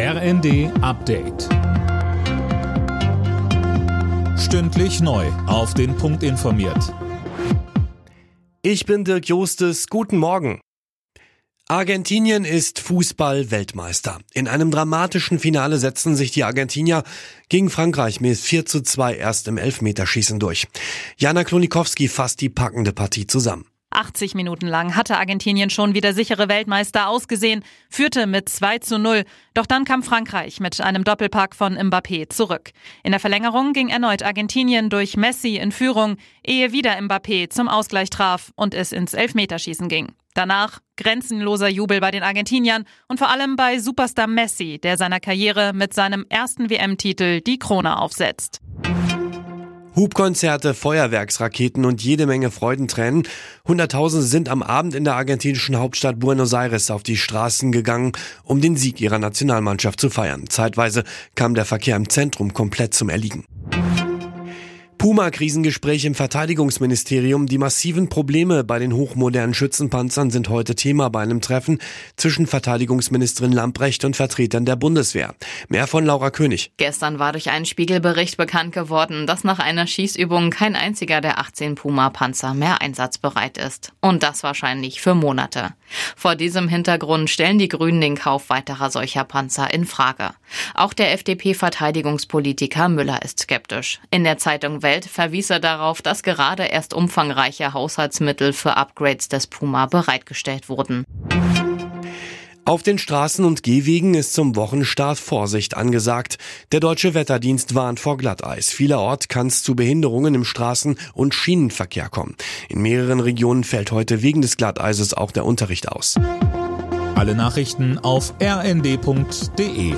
RND Update. Stündlich neu. Auf den Punkt informiert. Ich bin Dirk Jostes. Guten Morgen. Argentinien ist Fußball-Weltmeister. In einem dramatischen Finale setzten sich die Argentinier gegen Frankreich mit 4 zu 2 erst im Elfmeterschießen durch. Jana Klonikowski fasst die packende Partie zusammen. 80 Minuten lang hatte Argentinien schon wieder sichere Weltmeister ausgesehen, führte mit 2 zu 0. Doch dann kam Frankreich mit einem Doppelpack von Mbappé zurück. In der Verlängerung ging erneut Argentinien durch Messi in Führung, ehe wieder Mbappé zum Ausgleich traf und es ins Elfmeterschießen ging. Danach grenzenloser Jubel bei den Argentiniern und vor allem bei Superstar Messi, der seiner Karriere mit seinem ersten WM-Titel die Krone aufsetzt. Hubkonzerte, Feuerwerksraketen und jede Menge Freudentränen. Hunderttausende sind am Abend in der argentinischen Hauptstadt Buenos Aires auf die Straßen gegangen, um den Sieg ihrer Nationalmannschaft zu feiern. Zeitweise kam der Verkehr im Zentrum komplett zum Erliegen. Puma-Krisengespräch im Verteidigungsministerium. Die massiven Probleme bei den hochmodernen Schützenpanzern sind heute Thema bei einem Treffen zwischen Verteidigungsministerin Lamprecht und Vertretern der Bundeswehr. Mehr von Laura König. Gestern war durch einen Spiegelbericht bekannt geworden, dass nach einer Schießübung kein einziger der 18 Puma-Panzer mehr einsatzbereit ist. Und das wahrscheinlich für Monate. Vor diesem Hintergrund stellen die Grünen den Kauf weiterer solcher Panzer in Frage. Auch der FDP-Verteidigungspolitiker Müller ist skeptisch. In der Zeitung Welt verwies er darauf, dass gerade erst umfangreiche Haushaltsmittel für Upgrades des Puma bereitgestellt wurden. Auf den Straßen und Gehwegen ist zum Wochenstart Vorsicht angesagt. Der deutsche Wetterdienst warnt vor Glatteis. Vielerorts kann es zu Behinderungen im Straßen- und Schienenverkehr kommen. In mehreren Regionen fällt heute wegen des Glatteises auch der Unterricht aus. Alle Nachrichten auf rnd.de